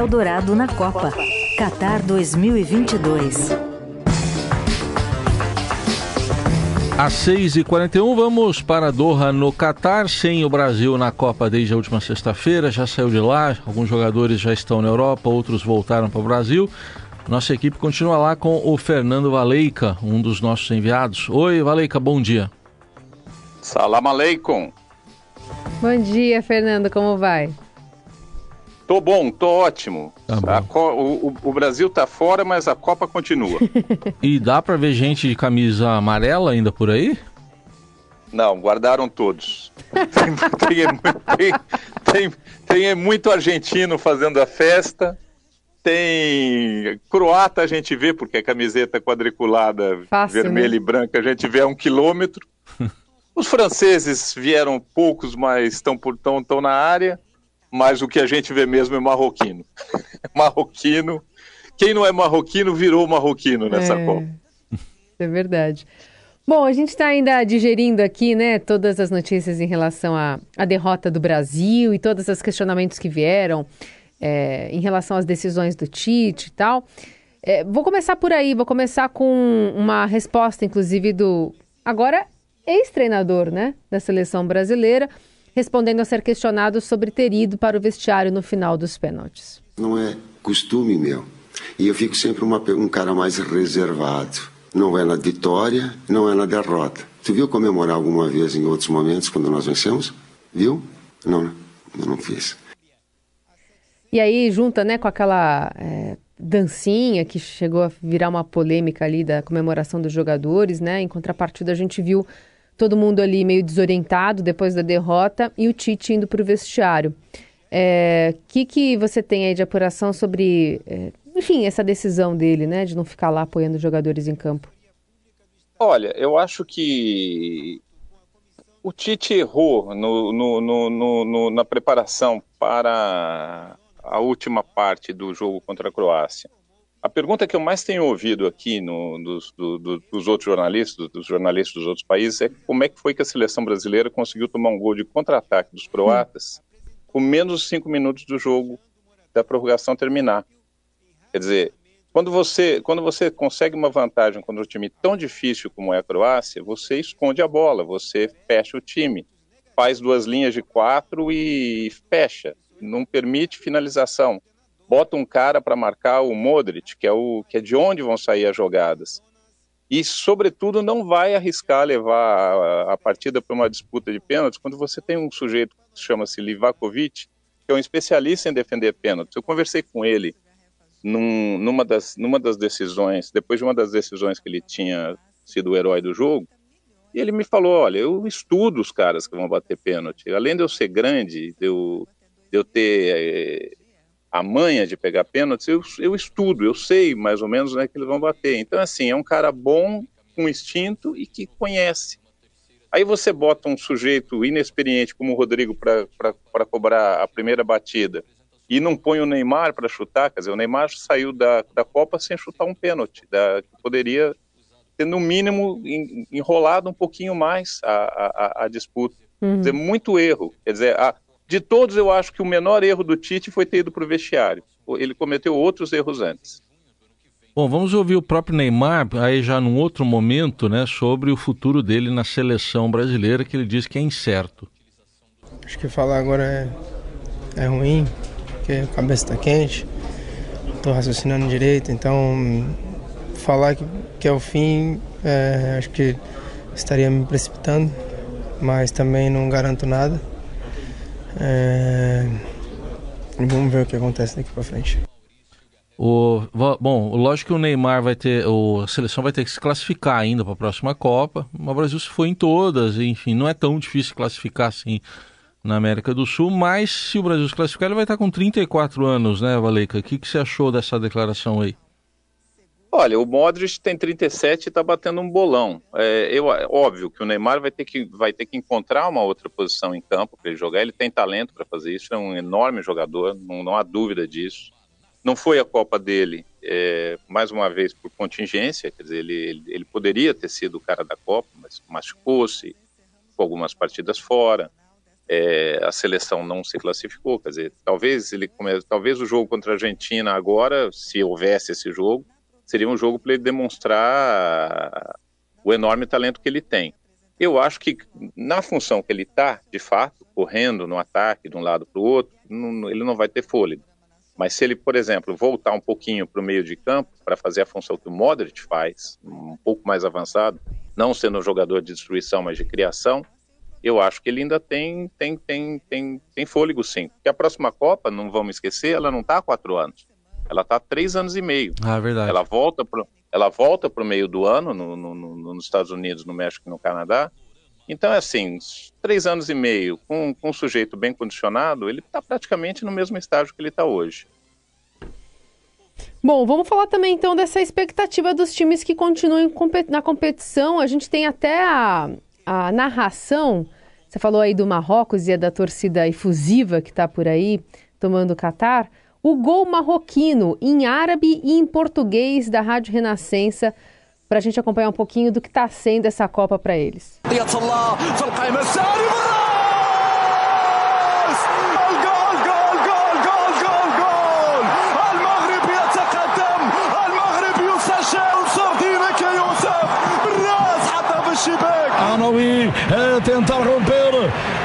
Eldorado na Copa. Qatar 2022. Às 6h41, vamos para Doha, no Catar, sem o Brasil na Copa desde a última sexta-feira. Já saiu de lá, alguns jogadores já estão na Europa, outros voltaram para o Brasil. Nossa equipe continua lá com o Fernando Valeica, um dos nossos enviados. Oi, Valeica, bom dia. Salam aleikum. Bom dia, Fernando, como vai? Tô bom, tô ótimo. Tá bom. O, o, Brasil tá fora, mas a Copa continua. e dá para ver gente de camisa amarela ainda por aí? Não, guardaram todos. tem, tem, tem, tem, muito argentino fazendo a festa. Tem croata a gente vê, porque a camiseta quadriculada Fácil, vermelha né? e branca a gente vê a um quilômetro. Os franceses vieram poucos, mas estão, estão, estão na área mas o que a gente vê mesmo é marroquino. marroquino. Quem não é marroquino virou marroquino nessa é, Copa. É verdade. Bom, a gente está ainda digerindo aqui, né, todas as notícias em relação à, à derrota do Brasil e todos os questionamentos que vieram é, em relação às decisões do Tite e tal. É, vou começar por aí, vou começar com uma resposta, inclusive, do agora ex-treinador, né, da seleção brasileira, respondendo a ser questionado sobre ter ido para o vestiário no final dos pênaltis. Não é costume meu. E eu fico sempre uma, um cara mais reservado. Não é na vitória, não é na derrota. Tu viu comemorar alguma vez em outros momentos quando nós vencemos? Viu? Não, né? Eu não fiz. E aí junta, né, com aquela é, dancinha que chegou a virar uma polêmica ali da comemoração dos jogadores, né? Em contrapartida, a gente viu todo mundo ali meio desorientado depois da derrota e o Tite indo para o vestiário. O é, que, que você tem aí de apuração sobre, é, enfim, essa decisão dele, né, de não ficar lá apoiando os jogadores em campo? Olha, eu acho que o Tite errou no, no, no, na preparação para a última parte do jogo contra a Croácia. A pergunta que eu mais tenho ouvido aqui no, dos, do, do, dos outros jornalistas, dos jornalistas dos outros países, é como é que foi que a seleção brasileira conseguiu tomar um gol de contra-ataque dos croatas com menos de cinco minutos do jogo da prorrogação terminar. Quer dizer, quando você, quando você consegue uma vantagem contra um time tão difícil como é a Croácia, você esconde a bola, você fecha o time, faz duas linhas de quatro e fecha, não permite finalização bota um cara para marcar o Modric, que é, o, que é de onde vão sair as jogadas. E, sobretudo, não vai arriscar levar a, a partida para uma disputa de pênaltis quando você tem um sujeito que chama-se Livakovic, que é um especialista em defender pênaltis. Eu conversei com ele num, numa, das, numa das decisões, depois de uma das decisões que ele tinha sido o herói do jogo, e ele me falou: olha, eu estudo os caras que vão bater pênalti. Além de eu ser grande, de eu, de eu ter eh, a manha de pegar pênaltis, eu, eu estudo, eu sei mais ou menos né, que eles vão bater. Então, assim, é um cara bom, com instinto e que conhece. Aí você bota um sujeito inexperiente como o Rodrigo para cobrar a primeira batida e não põe o Neymar para chutar, quer dizer, o Neymar saiu da, da Copa sem chutar um pênalti, da, poderia ter, no mínimo, enrolado um pouquinho mais a, a, a disputa. Uhum. Quer dizer, muito erro. Quer dizer, a, de todos, eu acho que o menor erro do Tite foi ter ido para o vestiário. Ele cometeu outros erros antes. Bom, vamos ouvir o próprio Neymar, aí já num outro momento, né, sobre o futuro dele na seleção brasileira, que ele diz que é incerto. Acho que falar agora é, é ruim, porque a cabeça está quente, estou raciocinando direito, então falar que, que é o fim, é, acho que estaria me precipitando, mas também não garanto nada. É... Vamos ver o que acontece daqui para frente. O, bom, lógico que o Neymar vai ter, o, a seleção vai ter que se classificar ainda para a próxima Copa. O Brasil se foi em todas, enfim, não é tão difícil classificar assim na América do Sul, mas se o Brasil se classificar, ele vai estar com 34 anos, né, Valeica? O que, que você achou dessa declaração aí? Olha, o Modric tem 37 e está batendo um bolão. É, eu, é óbvio que o Neymar vai ter que, vai ter que encontrar uma outra posição em campo para ele jogar. Ele tem talento para fazer isso, é um enorme jogador, não, não, há dúvida disso. Não foi a Copa dele, é, mais uma vez, por contingência, quer dizer, ele, ele, ele poderia ter sido o cara da Copa, mas machucou-se, com algumas partidas fora. é, a seleção não se classificou. Quer dizer, talvez ele talvez o jogo contra a Argentina agora, se houvesse esse jogo, seria um jogo para ele demonstrar o enorme talento que ele tem. Eu acho que na função que ele está, de fato, correndo no ataque de um lado para o outro, não, ele não vai ter fôlego. Mas se ele, por exemplo, voltar um pouquinho para o meio de campo para fazer a função que o Modric faz, um pouco mais avançado, não sendo um jogador de destruição, mas de criação, eu acho que ele ainda tem, tem, tem, tem, tem fôlego sim. Porque a próxima Copa, não vamos esquecer, ela não está há quatro anos. Ela está há três anos e meio. Ah, verdade. Ela volta para ela volta para o meio do ano no, no, no, nos Estados Unidos, no México e no Canadá. Então, é assim, três anos e meio com, com um sujeito bem condicionado, ele está praticamente no mesmo estágio que ele está hoje. Bom, vamos falar também então dessa expectativa dos times que continuam na competição. A gente tem até a, a narração. Você falou aí do Marrocos e é da torcida efusiva que está por aí tomando o Catar. O gol marroquino em árabe e em português da Rádio Renascença para a gente acompanhar um pouquinho do que está sendo essa Copa para eles.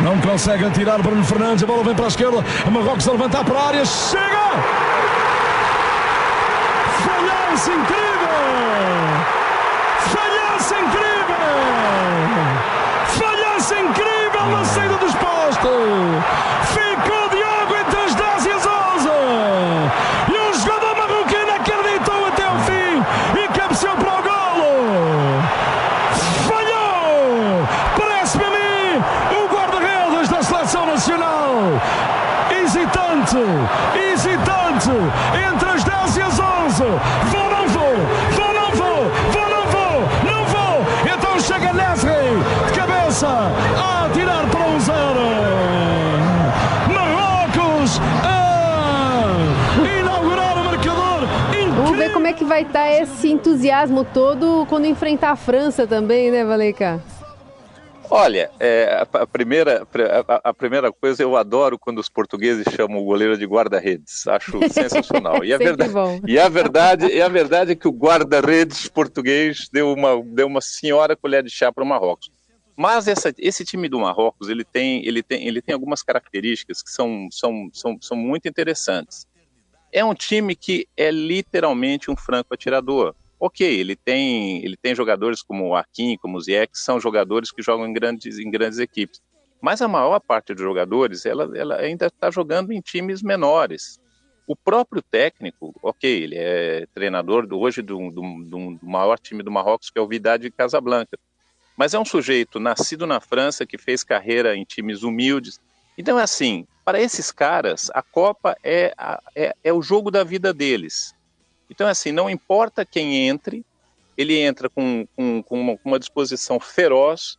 Não consegue atirar Bruno Fernandes, a bola vem para a esquerda, Marrocos a levantar para a área, chega! Falhança incrível! Falhança incrível! Hesitante! Hesitante! Entre as 10 e as 11! Vou, não vou! Vou, não vou! Vou, não vou! Não vou! Então chega Nesri de cabeça a tirar para um zero! Marrocos a inaugurar o marcador! Vamos ver como é que vai estar esse entusiasmo todo quando enfrentar a França também, né, Valeica? Olha, é, a, primeira, a, a, primeira coisa, eu adoro quando os portugueses chamam o goleiro de guarda-redes. Acho sensacional. E a, verdade, e, a verdade, e a verdade é que o guarda-redes português deu uma, deu uma senhora colher de chá para o Marrocos. Mas essa, esse time do Marrocos, ele tem, ele tem, ele tem algumas características que são, são, são, são muito interessantes. É um time que é literalmente um franco atirador ok, ele tem, ele tem jogadores como o Akin, como o Ziyech, que são jogadores que jogam em grandes, em grandes equipes. Mas a maior parte dos jogadores, ela, ela ainda está jogando em times menores. O próprio técnico, ok, ele é treinador do, hoje do, do, do, maior time do Marrocos, que é o Vidade de Casablanca. Mas é um sujeito nascido na França, que fez carreira em times humildes. Então, é assim, para esses caras, a Copa é, é, é o jogo da vida deles. Então, assim, não importa quem entre, ele entra com, com, com, uma, com uma disposição feroz,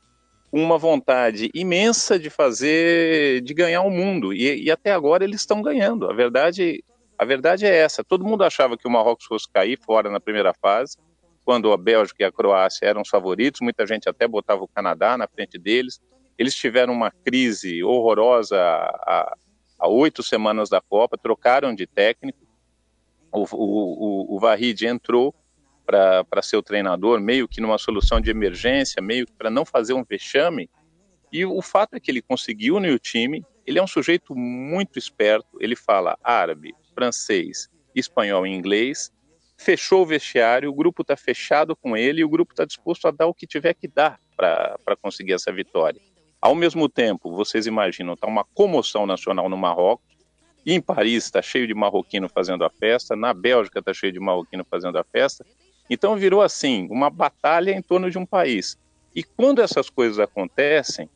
uma vontade imensa de fazer, de ganhar o mundo. E, e, até agora eles estão ganhando. A verdade, a verdade é essa. Todo mundo achava que o Marrocos fosse cair fora na primeira fase, quando a Bélgica e a Croácia eram os favoritos. Muita gente até botava o Canadá na frente deles. Eles tiveram uma crise horrorosa há oito semanas da Copa, trocaram de técnico o, o, o Varrid entrou para ser o treinador, meio que numa solução de emergência, meio que para não fazer um vexame. E o fato é que ele conseguiu unir o time. Ele é um sujeito muito esperto. Ele fala árabe, francês, espanhol e inglês. Fechou o vestiário, o grupo está fechado com ele e o grupo está disposto a dar o que tiver que dar para conseguir essa vitória. Ao mesmo tempo, vocês imaginam, está uma comoção nacional no Marrocos em Paris está cheio de marroquino fazendo a festa, na Bélgica está cheio de marroquino fazendo a festa. Então virou assim, uma batalha em torno de um país. E quando essas coisas acontecem,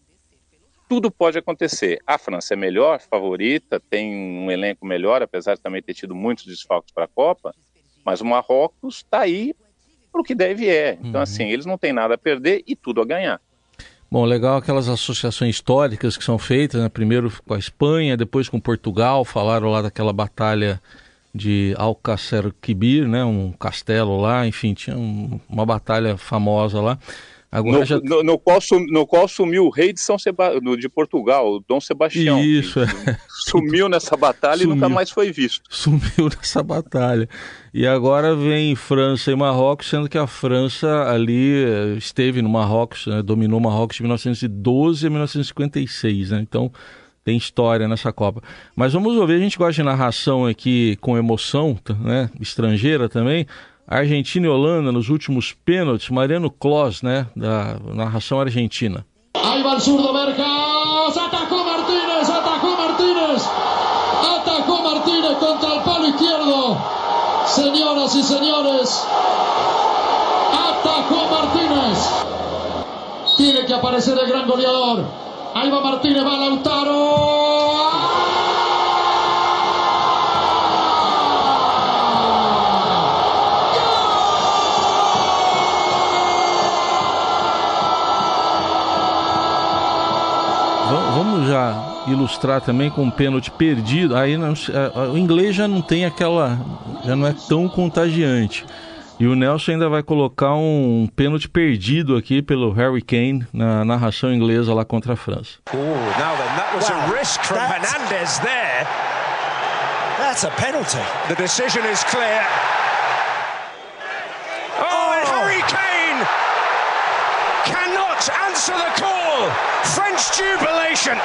tudo pode acontecer. A França é melhor, favorita, tem um elenco melhor, apesar de também ter tido muitos desfalques para a Copa, mas o Marrocos está aí para o que deve é. Então, uhum. assim, eles não têm nada a perder e tudo a ganhar. Bom, legal aquelas associações históricas que são feitas, né? primeiro com a Espanha, depois com Portugal, falaram lá daquela batalha de Alcácer Quibir, né? um castelo lá, enfim, tinha um, uma batalha famosa lá. Agora no, já... no, no, qual sum, no qual sumiu o rei de São Seba... de Portugal, Dom Sebastião. Isso, é. Sumiu nessa batalha sumiu. e nunca mais foi visto. Sumiu nessa batalha. E agora vem França e Marrocos, sendo que a França ali eh, esteve no Marrocos, né, dominou Marrocos de 1912 a 1956, né? Então tem história nessa Copa. Mas vamos ouvir, a gente gosta de narração aqui com emoção, né? Estrangeira também. Argentina e Holanda nos últimos pênaltis, Mariano Clos, né, da narração argentina. Aí vai o surdo Mercas, atacou Martínez, atacou Martínez, atacou Martínez contra o palo izquierdo. Senhoras e senhores, atacou Martínez. Tiene que aparecer el gran goleador. Ahí va Martínez, va Lautaro. Já ilustrar também com um pênalti perdido. Aí não, o inglês já não tem aquela. já não é tão contagiante. E o Nelson ainda vai colocar um pênalti perdido aqui pelo Harry Kane na narração inglesa lá contra a França. Oh, now then, that was a risk from Hernandez there. That's a penalty. The decision is clear. Oh, and Harry Kane cannot answer the call. French jubilation.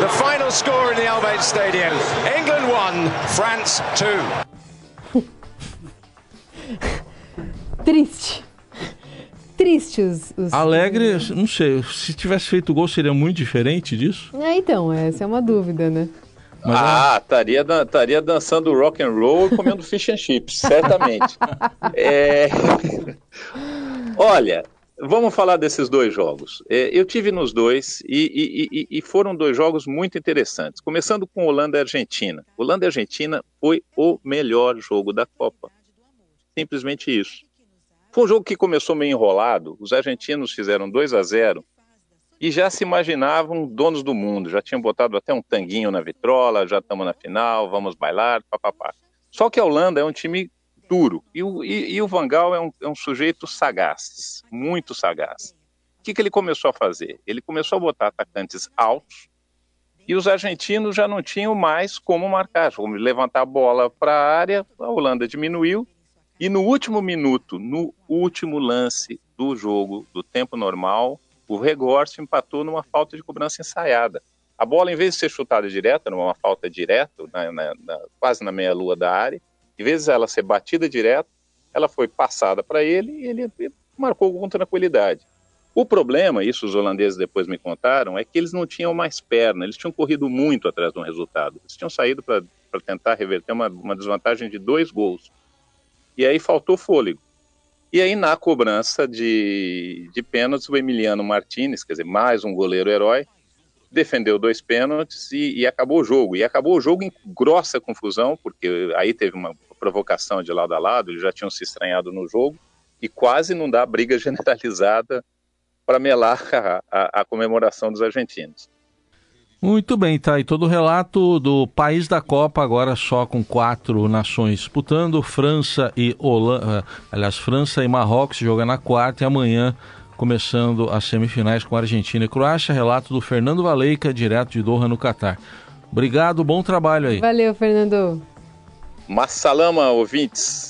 The final score in the Albert Stadium. England 1, France 2. Triste. Triste os, os, Alegre, não sei. Se tivesse feito gol, seria muito diferente disso? É, então, essa é uma dúvida, né? Mas, ah, estaria, estaria dançando rock and roll e comendo fish and chips, certamente. é... Olha, Vamos falar desses dois jogos. É, eu tive nos dois e, e, e, foram dois jogos muito interessantes. Começando com Holanda e Argentina. Holanda e Argentina foi o melhor jogo da Copa. Simplesmente isso. Foi um jogo que começou meio enrolado. Os argentinos fizeram 2 a 0 e já se imaginavam donos do mundo. Já tinham botado até um tanguinho na vitrola, já estamos na final, vamos bailar, papapá. Só que a Holanda é um time duro. E o, e, e o Van Gaal é um, é um, sujeito sagaz, muito sagaz. O que, que ele começou a fazer? Ele começou a botar atacantes altos e os argentinos já não tinham mais como marcar, como levantar a bola para a área, a Holanda diminuiu e no último minuto, no último lance do jogo, do tempo normal, o Regorce empatou numa falta de cobrança ensaiada. A bola, em vez de ser chutada direta, numa falta direta, na, na, na, quase na meia-lua da área, em vez de ela ser batida direto, ela foi passada para ele e ele marcou com tranquilidade. O problema, isso os holandeses depois me contaram, é que eles não tinham mais perna, eles tinham corrido muito atrás do resultado. Eles tinham saído para tentar reverter uma, uma desvantagem de dois gols. E aí faltou fôlego. E aí, na cobrança de, de pênaltis, o Emiliano Martinez, quer dizer, mais um goleiro herói, defendeu dois pênaltis e, e, acabou o jogo. E acabou o jogo em grossa confusão, porque aí teve uma provocação de lado a lado, eles já tinham se estranhado no jogo, e quase não dá briga generalizada para melar a, a, a, comemoração dos argentinos. Muito bem, tá aí todo o relato do país da Copa, agora só com quatro nações disputando, França e Holanda, eh, aliás, França e Marrocos jogam na quarta e amanhã começando as semifinais com Argentina e Croácia. Relato do Fernando Valeica, direto de Doha, no Catar. Obrigado, bom trabalho aí. Valeu, Fernando. Massalama, ouvintes.